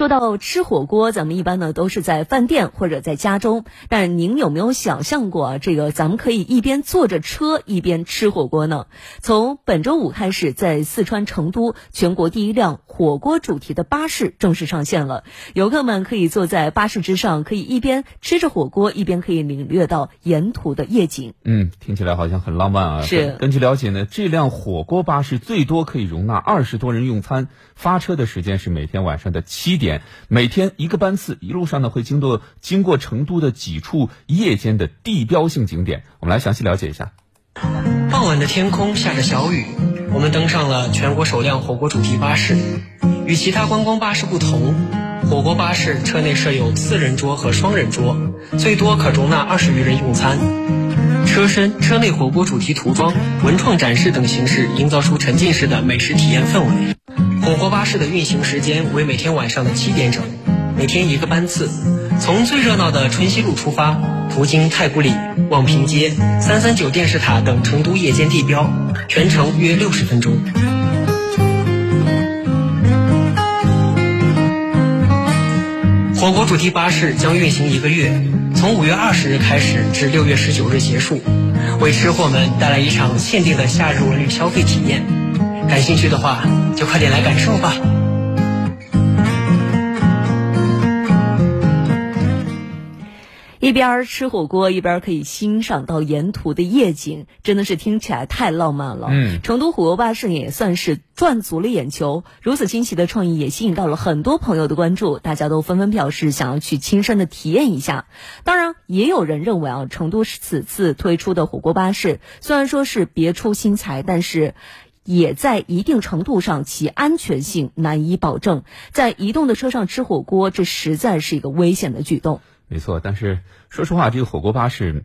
说到吃火锅，咱们一般呢都是在饭店或者在家中。但您有没有想象过啊？这个咱们可以一边坐着车一边吃火锅呢？从本周五开始，在四川成都，全国第一辆火锅主题的巴士正式上线了。游客们可以坐在巴士之上，可以一边吃着火锅，一边可以领略到沿途的夜景。嗯，听起来好像很浪漫啊。是。根据了解呢，这辆火锅巴士最多可以容纳二十多人用餐，发车的时间是每天晚上的七点。每天一个班次，一路上呢会经过经过成都的几处夜间的地标性景点，我们来详细了解一下。傍晚的天空下着小雨，我们登上了全国首辆火锅主题巴士。与其他观光巴士不同，火锅巴士车内设有四人桌和双人桌，最多可容纳二十余人用餐。车身、车内火锅主题涂装、文创展示等形式，营造出沉浸式的美食体验氛围。火锅巴士的运行时间为每天晚上的七点整，每天一个班次，从最热闹的春熙路出发，途经太古里、望平街、三三九电视塔等成都夜间地标，全程约六十分钟。火锅主题巴士将运行一个月，从五月二十日开始至六月十九日结束，为吃货们带来一场限定的夏日文旅消费体验。感兴趣的话，就快点来感受吧。一边吃火锅，一边可以欣赏到沿途的夜景，真的是听起来太浪漫了。嗯，成都火锅巴士也算是赚足了眼球，如此新奇的创意也吸引到了很多朋友的关注，大家都纷纷表示想要去亲身的体验一下。当然，也有人认为啊，成都此次推出的火锅巴士虽然说是别出心裁，但是。也在一定程度上，其安全性难以保证。在移动的车上吃火锅，这实在是一个危险的举动。没错，但是说实话，这个火锅巴士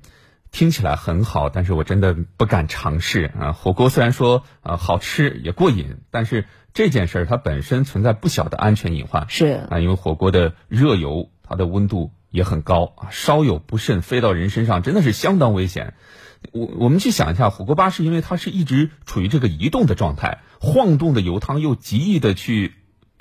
听起来很好，但是我真的不敢尝试啊。火锅虽然说呃好吃也过瘾，但是这件事儿它本身存在不小的安全隐患。是啊，因为火锅的热油，它的温度也很高啊，稍有不慎飞到人身上，真的是相当危险。我我们去想一下，火锅巴士因为它是一直处于这个移动的状态，晃动的油汤又极易的去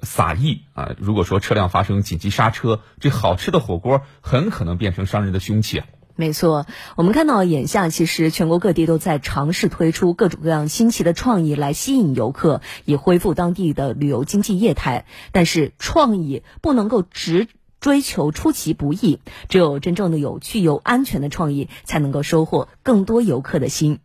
洒溢啊。如果说车辆发生紧急刹车，这好吃的火锅很可能变成伤人的凶器啊。没错，我们看到眼下其实全国各地都在尝试推出各种各样新奇的创意来吸引游客，以恢复当地的旅游经济业态。但是创意不能够直。追求出其不意，只有真正的有趣有安全的创意，才能够收获更多游客的心。